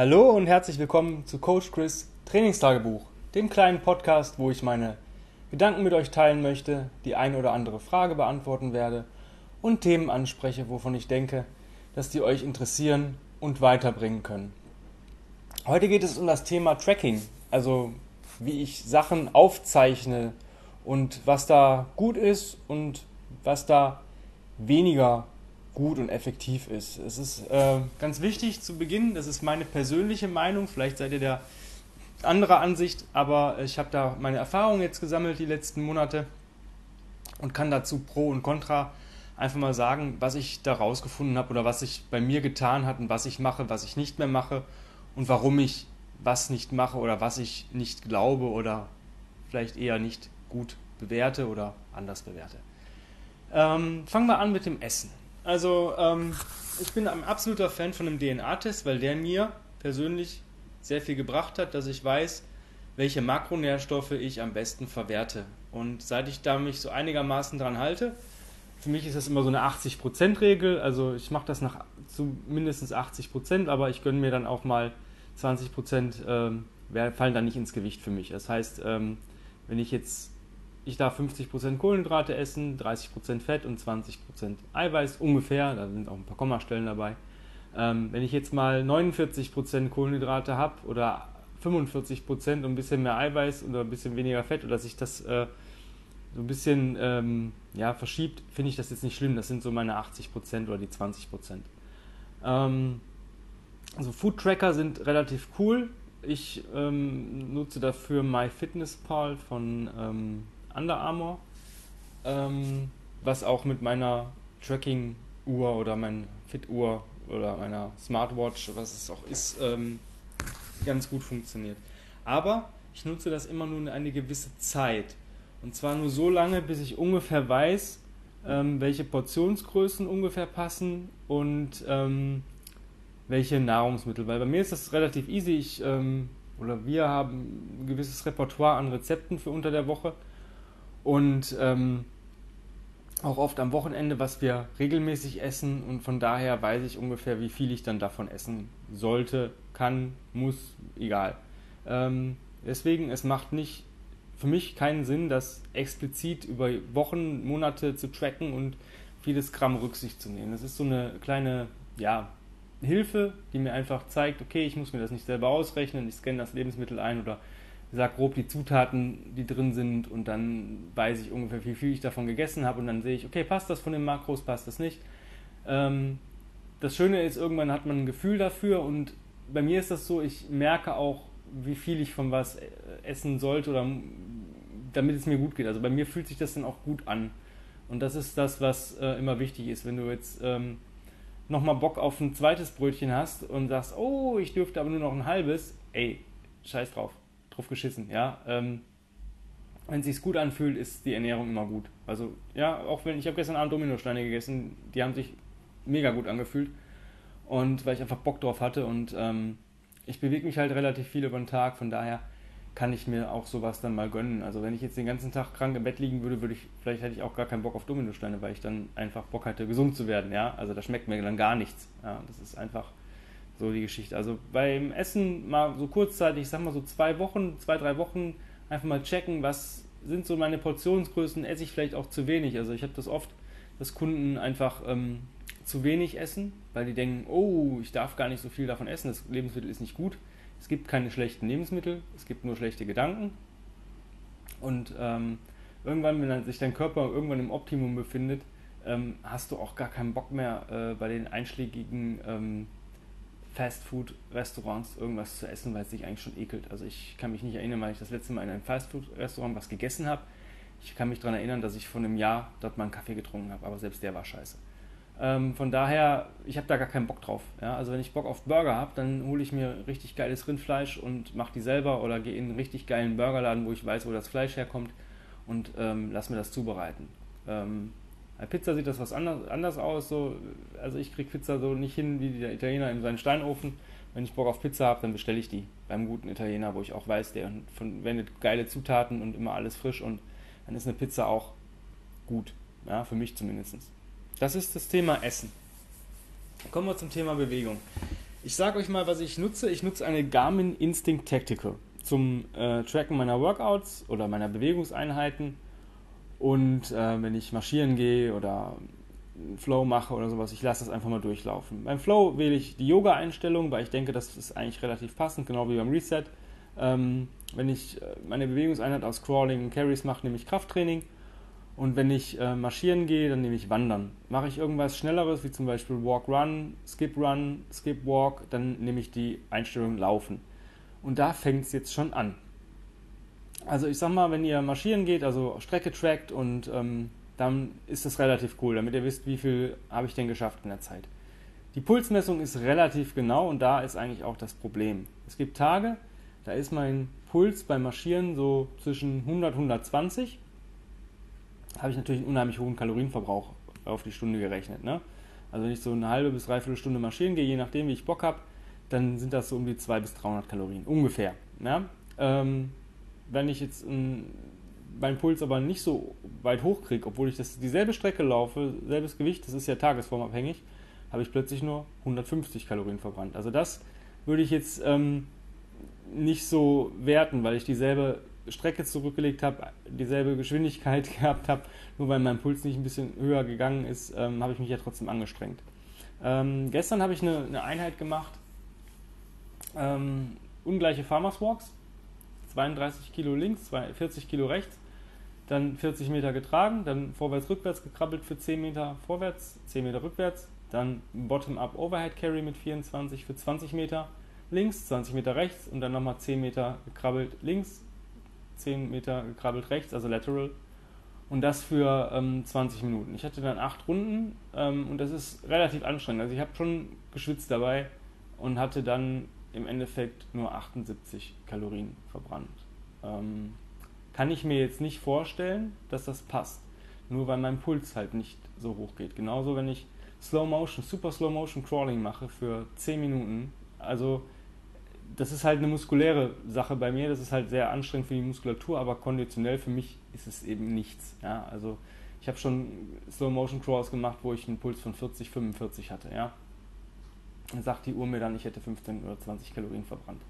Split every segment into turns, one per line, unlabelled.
Hallo und herzlich willkommen zu Coach Chris Trainingstagebuch, dem kleinen Podcast, wo ich meine Gedanken mit euch teilen möchte, die ein oder andere Frage beantworten werde und Themen anspreche, wovon ich denke, dass die euch interessieren und weiterbringen können. Heute geht es um das Thema Tracking, also wie ich Sachen aufzeichne und was da gut ist und was da weniger gut und effektiv ist. Es ist äh, ganz wichtig zu Beginn, das ist meine persönliche Meinung, vielleicht seid ihr der anderer Ansicht, aber ich habe da meine Erfahrungen jetzt gesammelt die letzten Monate und kann dazu Pro und Contra einfach mal sagen, was ich da rausgefunden habe oder was sich bei mir getan hat und was ich mache, was ich nicht mehr mache und warum ich was nicht mache oder was ich nicht glaube oder vielleicht eher nicht gut bewerte oder anders bewerte. Ähm, fangen wir an mit dem Essen. Also ähm, ich bin ein absoluter Fan von einem DNA-Test, weil der mir persönlich sehr viel gebracht hat, dass ich weiß, welche Makronährstoffe ich am besten verwerte. Und seit ich da mich so einigermaßen dran halte, für mich ist das immer so eine 80%-Regel, also ich mache das nach zu mindestens 80%, aber ich gönne mir dann auch mal 20%, ähm, fallen dann nicht ins Gewicht für mich. Das heißt, ähm, wenn ich jetzt, ich darf 50% Kohlenhydrate essen, 30% Fett und 20% Eiweiß ungefähr, da sind auch ein paar Kommastellen dabei, ähm, wenn ich jetzt mal 49% Kohlenhydrate habe oder 45% und ein bisschen mehr Eiweiß oder ein bisschen weniger Fett oder sich das äh, so ein bisschen ähm, ja, verschiebt, finde ich das jetzt nicht schlimm. Das sind so meine 80% oder die 20%. Ähm, also Food Tracker sind relativ cool. Ich ähm, nutze dafür MyFitnessPal von ähm, Under Armour, ähm, was auch mit meiner Tracking-Uhr oder meiner Fit-Uhr oder meiner Smartwatch, was es auch ist, ähm, ganz gut funktioniert. Aber ich nutze das immer nur eine gewisse Zeit. Und zwar nur so lange, bis ich ungefähr weiß, ähm, welche Portionsgrößen ungefähr passen und ähm, welche Nahrungsmittel. Weil bei mir ist das relativ easy. Ich ähm, oder wir haben ein gewisses Repertoire an Rezepten für unter der Woche und ähm, auch oft am Wochenende, was wir regelmäßig essen und von daher weiß ich ungefähr, wie viel ich dann davon essen sollte, kann, muss, egal. Ähm, deswegen, es macht nicht für mich keinen Sinn, das explizit über Wochen, Monate zu tracken und vieles Gramm Rücksicht zu nehmen. Das ist so eine kleine, ja, Hilfe, die mir einfach zeigt, okay, ich muss mir das nicht selber ausrechnen, ich scanne das Lebensmittel ein oder sage grob die Zutaten, die drin sind und dann weiß ich ungefähr, wie viel ich davon gegessen habe und dann sehe ich, okay, passt das von den Makros, passt das nicht. Ähm, das Schöne ist, irgendwann hat man ein Gefühl dafür und bei mir ist das so, ich merke auch, wie viel ich von was essen sollte oder damit es mir gut geht. Also bei mir fühlt sich das dann auch gut an. Und das ist das, was äh, immer wichtig ist. Wenn du jetzt ähm, nochmal Bock auf ein zweites Brötchen hast und sagst, oh, ich dürfte aber nur noch ein halbes, ey, scheiß drauf drauf geschissen, ja. Ähm, wenn es sich gut anfühlt, ist die Ernährung immer gut. Also, ja, auch wenn ich habe gestern Abend Dominosteine gegessen, die haben sich mega gut angefühlt. Und weil ich einfach Bock drauf hatte und ähm, ich bewege mich halt relativ viel über den Tag, von daher kann ich mir auch sowas dann mal gönnen. Also wenn ich jetzt den ganzen Tag krank im Bett liegen würde, würde ich, vielleicht hätte ich auch gar keinen Bock auf Dominosteine, weil ich dann einfach Bock hatte, gesund zu werden, ja. Also da schmeckt mir dann gar nichts. Ja, das ist einfach so die Geschichte. Also beim Essen mal so kurzzeitig, ich sag mal so zwei Wochen, zwei, drei Wochen, einfach mal checken, was sind so meine Portionsgrößen, esse ich vielleicht auch zu wenig. Also ich habe das oft, dass Kunden einfach ähm, zu wenig essen, weil die denken, oh, ich darf gar nicht so viel davon essen, das Lebensmittel ist nicht gut. Es gibt keine schlechten Lebensmittel, es gibt nur schlechte Gedanken. Und ähm, irgendwann, wenn sich dein Körper irgendwann im Optimum befindet, ähm, hast du auch gar keinen Bock mehr äh, bei den einschlägigen ähm, Fastfood-Restaurants irgendwas zu essen, weil es sich eigentlich schon ekelt. Also ich kann mich nicht erinnern, weil ich das letzte Mal in einem Fastfood-Restaurant was gegessen habe. Ich kann mich daran erinnern, dass ich vor einem Jahr dort mal einen Kaffee getrunken habe, aber selbst der war scheiße. Ähm, von daher, ich habe da gar keinen Bock drauf. Ja? Also wenn ich Bock auf Burger habe, dann hole ich mir richtig geiles Rindfleisch und mache die selber oder gehe in einen richtig geilen Burgerladen, wo ich weiß, wo das Fleisch herkommt und ähm, lass mir das zubereiten. Ähm, bei Pizza sieht das was anders, anders aus. So. Also ich kriege Pizza so nicht hin wie der Italiener in seinen Steinofen. Wenn ich Bock auf Pizza habe, dann bestelle ich die beim guten Italiener, wo ich auch weiß, der verwendet geile Zutaten und immer alles frisch und dann ist eine Pizza auch gut. Ja, für mich zumindest. Das ist das Thema Essen. Kommen wir zum Thema Bewegung. Ich sage euch mal, was ich nutze. Ich nutze eine Garmin Instinct Tactical zum äh, Tracken meiner Workouts oder meiner Bewegungseinheiten. Und äh, wenn ich marschieren gehe oder Flow mache oder sowas, ich lasse das einfach mal durchlaufen. Beim Flow wähle ich die Yoga-Einstellung, weil ich denke, das ist eigentlich relativ passend, genau wie beim Reset. Ähm, wenn ich äh, meine Bewegungseinheit aus Crawling und Carries mache, nehme ich Krafttraining. Und wenn ich äh, marschieren gehe, dann nehme ich Wandern. Mache ich irgendwas Schnelleres, wie zum Beispiel Walk Run, Skip Run, Skip Walk, dann nehme ich die Einstellung Laufen. Und da fängt es jetzt schon an. Also ich sag mal, wenn ihr marschieren geht, also Strecke trackt und ähm, dann ist das relativ cool, damit ihr wisst, wie viel habe ich denn geschafft in der Zeit. Die Pulsmessung ist relativ genau und da ist eigentlich auch das Problem. Es gibt Tage, da ist mein Puls beim Marschieren so zwischen 100 und 120 habe ich natürlich einen unheimlich hohen Kalorienverbrauch auf die Stunde gerechnet. Ne? Also wenn ich so eine halbe bis dreiviertel Stunde marschieren gehe, je nachdem wie ich Bock habe, dann sind das so um die 200 bis 300 Kalorien, ungefähr. Ja? Ähm, wenn ich jetzt ein, meinen Puls aber nicht so weit hoch kriege, obwohl ich das, dieselbe Strecke laufe, selbes Gewicht, das ist ja tagesformabhängig, habe ich plötzlich nur 150 Kalorien verbrannt. Also das würde ich jetzt ähm, nicht so werten, weil ich dieselbe Strecke zurückgelegt habe, dieselbe Geschwindigkeit gehabt habe, nur weil mein Puls nicht ein bisschen höher gegangen ist, ähm, habe ich mich ja trotzdem angestrengt. Ähm, gestern habe ich eine, eine, Einheit gemacht, ähm, ungleiche Farmers Walks, 32 Kilo links, 40 Kilo rechts, dann 40 Meter getragen, dann vorwärts-rückwärts gekrabbelt für 10 Meter vorwärts, 10 Meter rückwärts, dann Bottom-up Overhead Carry mit 24 für 20 Meter links, 20 Meter rechts und dann nochmal 10 Meter gekrabbelt links, 10 Meter gekrabbelt rechts, also lateral. Und das für ähm, 20 Minuten. Ich hatte dann acht Runden ähm, und das ist relativ anstrengend. Also ich habe schon geschwitzt dabei und hatte dann im Endeffekt nur 78 Kalorien verbrannt. Ähm, kann ich mir jetzt nicht vorstellen, dass das passt. Nur weil mein Puls halt nicht so hoch geht. Genauso, wenn ich Slow Motion, Super Slow Motion Crawling mache für 10 Minuten. Also das ist halt eine muskuläre Sache bei mir. Das ist halt sehr anstrengend für die Muskulatur, aber konditionell für mich ist es eben nichts. Ja, also ich habe schon Slow Motion Crawls gemacht, wo ich einen Puls von 40, 45 hatte. Ja, sagt die Uhr mir dann, ich hätte 15 oder 20 Kalorien verbrannt.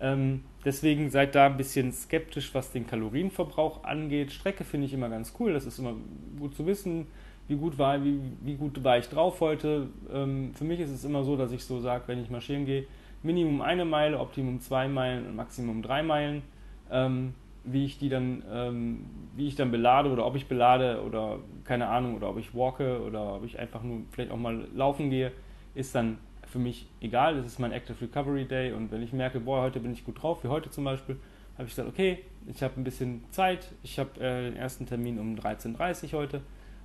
Ähm, deswegen seid da ein bisschen skeptisch, was den Kalorienverbrauch angeht. Strecke finde ich immer ganz cool. Das ist immer gut zu wissen, wie gut war, wie, wie gut war ich drauf heute. Ähm, für mich ist es immer so, dass ich so sage, wenn ich marschieren gehe, Minimum eine Meile, Optimum zwei Meilen und Maximum drei Meilen. Ähm, wie ich die dann, ähm, wie ich dann belade oder ob ich belade oder keine Ahnung oder ob ich walke oder ob ich einfach nur vielleicht auch mal laufen gehe, ist dann für mich egal. Das ist mein Active Recovery Day und wenn ich merke, boah, heute bin ich gut drauf, wie heute zum Beispiel, habe ich gesagt, okay, ich habe ein bisschen Zeit, ich habe äh, den ersten Termin um 13.30 Uhr heute,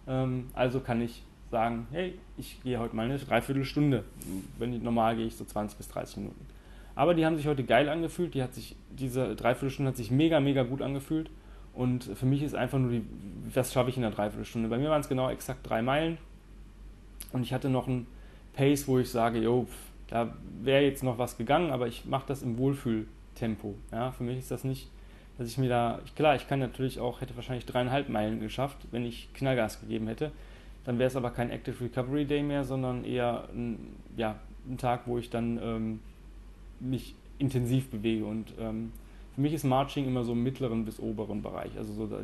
ähm, also kann ich sagen, hey, ich gehe heute mal eine Dreiviertelstunde. Wenn ich, normal gehe ich so 20 bis 30 Minuten. Aber die haben sich heute geil angefühlt. Die hat sich, diese Dreiviertelstunde hat sich mega, mega gut angefühlt. Und für mich ist einfach nur die, was schaffe ich in der Dreiviertelstunde? Bei mir waren es genau exakt drei Meilen. Und ich hatte noch ein Pace, wo ich sage, jo, da wäre jetzt noch was gegangen, aber ich mache das im Wohlfühltempo. Ja, für mich ist das nicht, dass ich mir da, klar, ich kann natürlich auch, hätte wahrscheinlich dreieinhalb Meilen geschafft, wenn ich Knallgas gegeben hätte. Dann wäre es aber kein Active Recovery Day mehr, sondern eher ein, ja, ein Tag, wo ich dann ähm, mich intensiv bewege. Und ähm, für mich ist Marching immer so im mittleren bis oberen Bereich, also so da,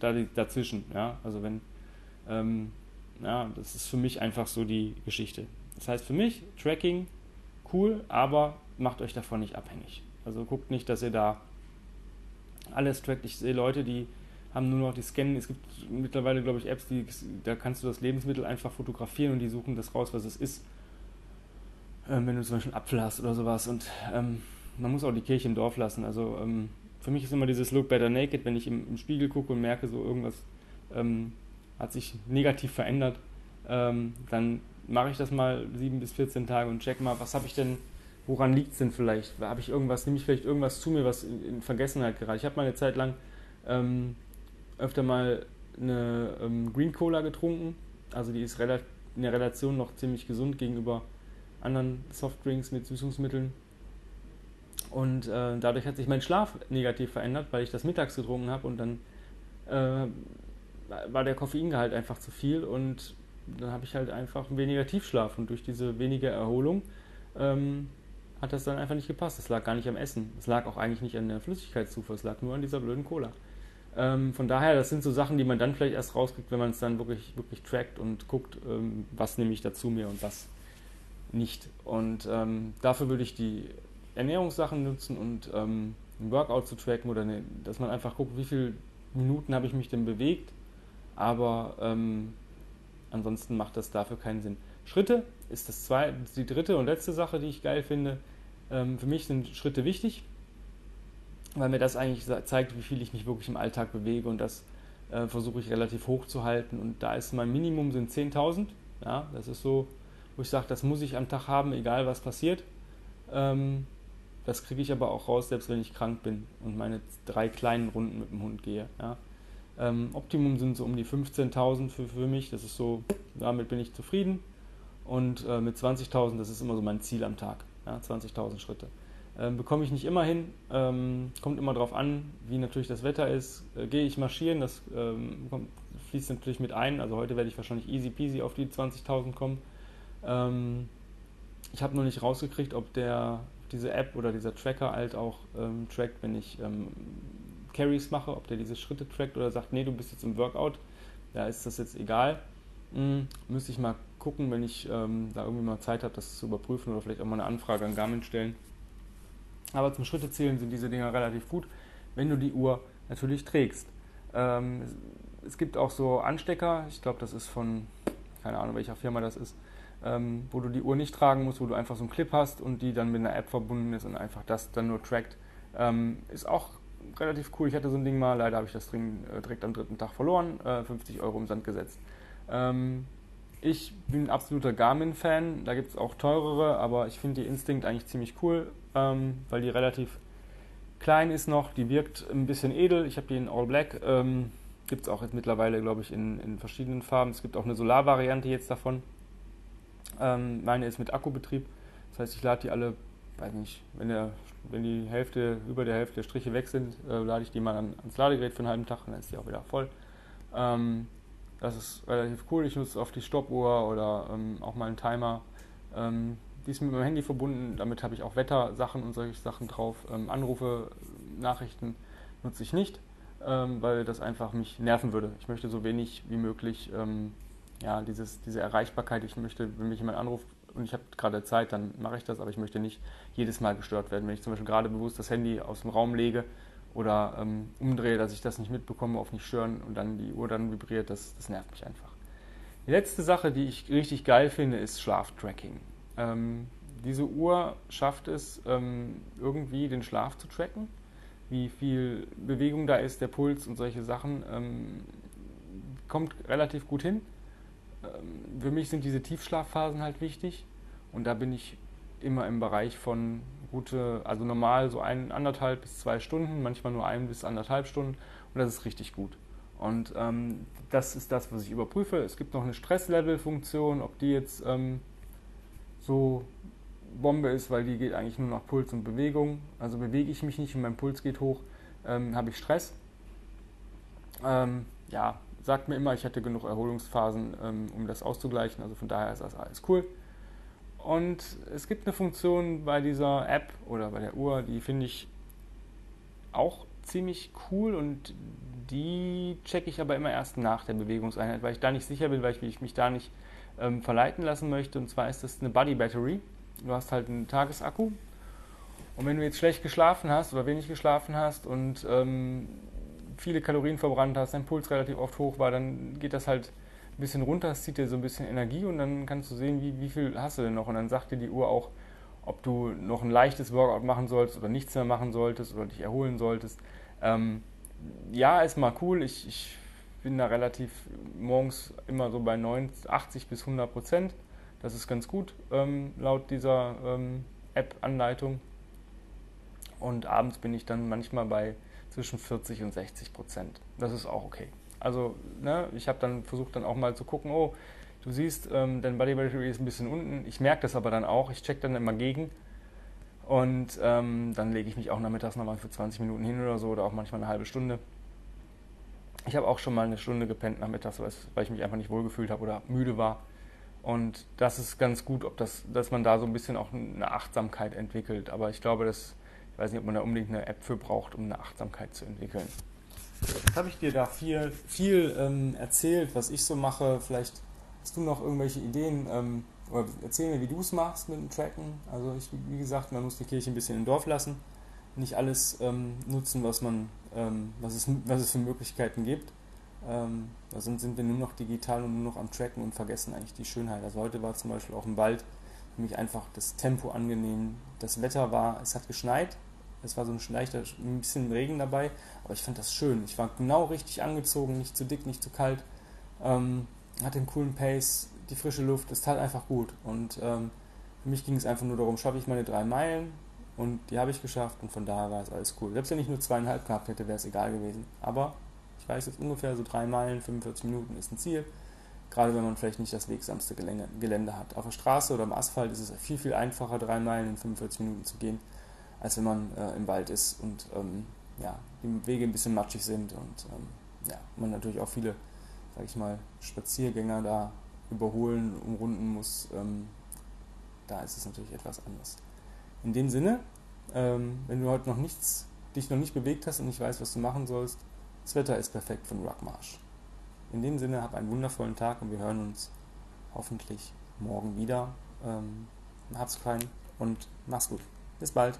da, dazwischen. Ja? Also wenn, ähm, ja, das ist für mich einfach so die Geschichte. Das heißt für mich, Tracking, cool, aber macht euch davon nicht abhängig. Also guckt nicht, dass ihr da alles trackt. Ich sehe Leute, die haben nur noch die Scannen. Es gibt mittlerweile, glaube ich, Apps, die, da kannst du das Lebensmittel einfach fotografieren und die suchen das raus, was es ist. Ähm, wenn du zum Beispiel einen Apfel hast oder sowas. Und ähm, man muss auch die Kirche im Dorf lassen. Also ähm, für mich ist immer dieses Look Better Naked, wenn ich im, im Spiegel gucke und merke, so irgendwas ähm, hat sich negativ verändert, ähm, dann mache ich das mal sieben bis 14 Tage und check mal, was habe ich denn, woran liegt es denn vielleicht? Habe ich irgendwas, nehme ich vielleicht irgendwas zu mir, was in, in Vergessenheit geraten? Ich habe mal eine Zeit lang ähm, öfter mal eine ähm, Green Cola getrunken. Also die ist in der Relation noch ziemlich gesund gegenüber anderen Softdrinks mit Süßungsmitteln. Und äh, dadurch hat sich mein Schlaf negativ verändert, weil ich das mittags getrunken habe und dann äh, war der Koffeingehalt einfach zu viel und dann habe ich halt einfach weniger Tiefschlaf und durch diese weniger Erholung ähm, hat das dann einfach nicht gepasst. Es lag gar nicht am Essen. Es lag auch eigentlich nicht an der Flüssigkeitszufuhr. Es lag nur an dieser blöden Cola. Ähm, von daher, das sind so Sachen, die man dann vielleicht erst rauskriegt, wenn man es dann wirklich, wirklich trackt und guckt, ähm, was nehme ich dazu mir und was nicht. Und ähm, dafür würde ich die Ernährungssachen nutzen und ähm, ein Workout zu tracken oder ne, dass man einfach guckt, wie viele Minuten habe ich mich denn bewegt. Aber ähm, ansonsten macht das dafür keinen Sinn. Schritte ist das zweite, die dritte und letzte Sache, die ich geil finde. Ähm, für mich sind Schritte wichtig, weil mir das eigentlich zeigt, wie viel ich mich wirklich im Alltag bewege und das äh, versuche ich relativ hoch zu halten. Und da ist mein Minimum sind 10.000. Ja, das ist so, wo ich sage, das muss ich am Tag haben, egal was passiert. Ähm, das kriege ich aber auch raus, selbst wenn ich krank bin und meine drei kleinen Runden mit dem Hund gehe. Ja. Ähm, Optimum sind so um die 15.000 für, für mich. Das ist so, damit bin ich zufrieden. Und äh, mit 20.000, das ist immer so mein Ziel am Tag. Ja, 20.000 Schritte. Ähm, bekomme ich nicht immer hin. Ähm, kommt immer darauf an, wie natürlich das Wetter ist. Äh, gehe ich marschieren, das ähm, kommt, fließt natürlich mit ein. Also heute werde ich wahrscheinlich easy peasy auf die 20.000 kommen. Ähm, ich habe noch nicht rausgekriegt, ob der diese App oder dieser Tracker halt auch ähm, trackt, wenn ich Carries mache, ob der diese Schritte trackt oder sagt, nee, du bist jetzt im Workout, da ist das jetzt egal. Hm, müsste ich mal gucken, wenn ich ähm, da irgendwie mal Zeit habe, das zu überprüfen oder vielleicht auch mal eine Anfrage an Garmin stellen. Aber zum Schrittezählen sind diese Dinger relativ gut, wenn du die Uhr natürlich trägst. Ähm, es gibt auch so Anstecker, ich glaube, das ist von, keine Ahnung, welcher Firma das ist, ähm, wo du die Uhr nicht tragen musst, wo du einfach so einen Clip hast und die dann mit einer App verbunden ist und einfach das dann nur trackt. Ähm, ist auch relativ cool. Ich hatte so ein Ding mal, leider habe ich das Ding äh, direkt am dritten Tag verloren, äh, 50 Euro im Sand gesetzt. Ähm, ich bin ein absoluter Garmin-Fan, da gibt es auch teurere, aber ich finde die Instinct eigentlich ziemlich cool, ähm, weil die relativ klein ist noch, die wirkt ein bisschen edel. Ich habe die in All Black, ähm, gibt es auch jetzt mittlerweile, glaube ich, in, in, verschiedenen Farben. Es gibt auch eine Solar-Variante jetzt davon. Ähm, meine ist mit Akkubetrieb, das heißt, ich lade die alle, weiß nicht, wenn, der, wenn die Hälfte, über der Hälfte der Striche weg sind, äh, lade ich die mal an, ans Ladegerät für einen halben Tag und dann ist die auch wieder voll. Ähm, das ist relativ cool. Ich nutze oft die Stoppuhr oder ähm, auch mal einen Timer. Ähm, die ist mit meinem Handy verbunden. Damit habe ich auch Wettersachen und solche Sachen drauf. Ähm, Anrufe, Nachrichten nutze ich nicht, ähm, weil das einfach mich nerven würde. Ich möchte so wenig wie möglich ähm, ja, dieses, diese Erreichbarkeit. Ich möchte, wenn mich jemand anruft und ich habe gerade Zeit, dann mache ich das, aber ich möchte nicht jedes Mal gestört werden. Wenn ich zum Beispiel gerade bewusst das Handy aus dem Raum lege oder ähm, umdrehe, dass ich das nicht mitbekomme, auf nicht stören und dann die Uhr dann vibriert, das, das nervt mich einfach. Die letzte Sache, die ich richtig geil finde, ist Schlaftracking. Ähm, diese Uhr schafft es ähm, irgendwie den Schlaf zu tracken, wie viel Bewegung da ist, der Puls und solche Sachen. Ähm, kommt relativ gut hin. Ähm, für mich sind diese Tiefschlafphasen halt wichtig und da bin ich immer im Bereich von gute, also normal so ein, anderthalb bis zwei Stunden, manchmal nur ein bis anderthalb Stunden und das ist richtig gut. Und ähm, das ist das, was ich überprüfe. Es gibt noch eine Stresslevel-Funktion, ob die jetzt ähm, so Bombe ist, weil die geht eigentlich nur nach Puls und Bewegung. Also bewege ich mich nicht und mein Puls geht hoch, ähm, habe ich Stress. Ähm, ja, sagt mir immer, ich hätte genug Erholungsphasen, ähm, um das auszugleichen. Also von daher ist das alles cool. Und es gibt eine Funktion bei dieser App oder bei der Uhr, die finde ich auch ziemlich cool und die checke ich aber immer erst nach der Bewegungseinheit, weil ich da nicht sicher bin, weil ich mich da nicht ähm, verleiten lassen möchte. Und zwar ist das eine Body Battery. Du hast halt einen Tagesakku. Und wenn du jetzt schlecht geschlafen hast oder wenig geschlafen hast und ähm, viele Kalorien verbrannt hast, dein Puls relativ oft hoch war, dann geht das halt bisschen runter, es zieht dir so ein bisschen Energie und dann kannst du sehen, wie, wie viel hast du denn noch. Und dann sagt dir die Uhr auch, ob du noch ein leichtes Workout machen sollst oder nichts mehr machen solltest oder dich erholen solltest. Ähm, ja, ist mal cool. Ich, ich bin da relativ morgens immer so bei 90, 80 bis 100 Prozent. Das ist ganz gut ähm, laut dieser ähm, App-Anleitung. Und abends bin ich dann manchmal bei zwischen 40 und 60 Prozent. Das ist auch okay. Also ne, ich habe dann versucht dann auch mal zu gucken, oh, du siehst, ähm, dein Body Battery ist ein bisschen unten. Ich merke das aber dann auch. Ich check dann immer gegen. Und ähm, dann lege ich mich auch nachmittags nochmal für 20 Minuten hin oder so oder auch manchmal eine halbe Stunde. Ich habe auch schon mal eine Stunde gepennt nachmittags, weil ich mich einfach nicht wohlgefühlt habe oder müde war. Und das ist ganz gut, ob das, dass man da so ein bisschen auch eine Achtsamkeit entwickelt. Aber ich glaube, dass, ich weiß nicht, ob man da unbedingt eine App für braucht, um eine Achtsamkeit zu entwickeln. Habe ich dir da viel, viel ähm, erzählt, was ich so mache. Vielleicht hast du noch irgendwelche Ideen ähm, oder erzähl mir, wie du es machst mit dem Tracken. Also ich, wie gesagt, man muss die Kirche ein bisschen im Dorf lassen, nicht alles ähm, nutzen, was man, ähm, was, es, was es für Möglichkeiten gibt. Ähm, sonst sind wir nur noch digital und nur noch am Tracken und vergessen eigentlich die Schönheit. Also heute war zum Beispiel auch im Wald für mich einfach das Tempo angenehm. Das Wetter war, es hat geschneit, es war so ein leichter, ein bisschen Regen dabei, aber ich fand das schön. Ich war genau richtig angezogen, nicht zu dick, nicht zu kalt. Ähm, hatte einen coolen Pace, die frische Luft, es tat einfach gut. Und ähm, für mich ging es einfach nur darum, schaffe ich meine drei Meilen und die habe ich geschafft und von daher war es alles cool. Selbst wenn ich nur zweieinhalb gehabt hätte, wäre es egal gewesen. Aber ich weiß jetzt ungefähr so drei Meilen, 45 Minuten ist ein Ziel. Gerade wenn man vielleicht nicht das wegsamste Gelände hat. Auf der Straße oder im Asphalt ist es viel, viel einfacher, drei Meilen in 45 Minuten zu gehen, als wenn man äh, im Wald ist und ähm, ja, die Wege ein bisschen matschig sind und ähm, ja, man natürlich auch viele, sag ich mal, Spaziergänger da überholen, umrunden muss. Ähm, da ist es natürlich etwas anders. In dem Sinne, ähm, wenn du heute noch nichts, dich noch nicht bewegt hast und nicht weißt, was du machen sollst, das Wetter ist perfekt einen Rockmarsch. In dem Sinne, hab einen wundervollen Tag und wir hören uns hoffentlich morgen wieder. Ähm, hab's fein und mach's gut. Bis bald.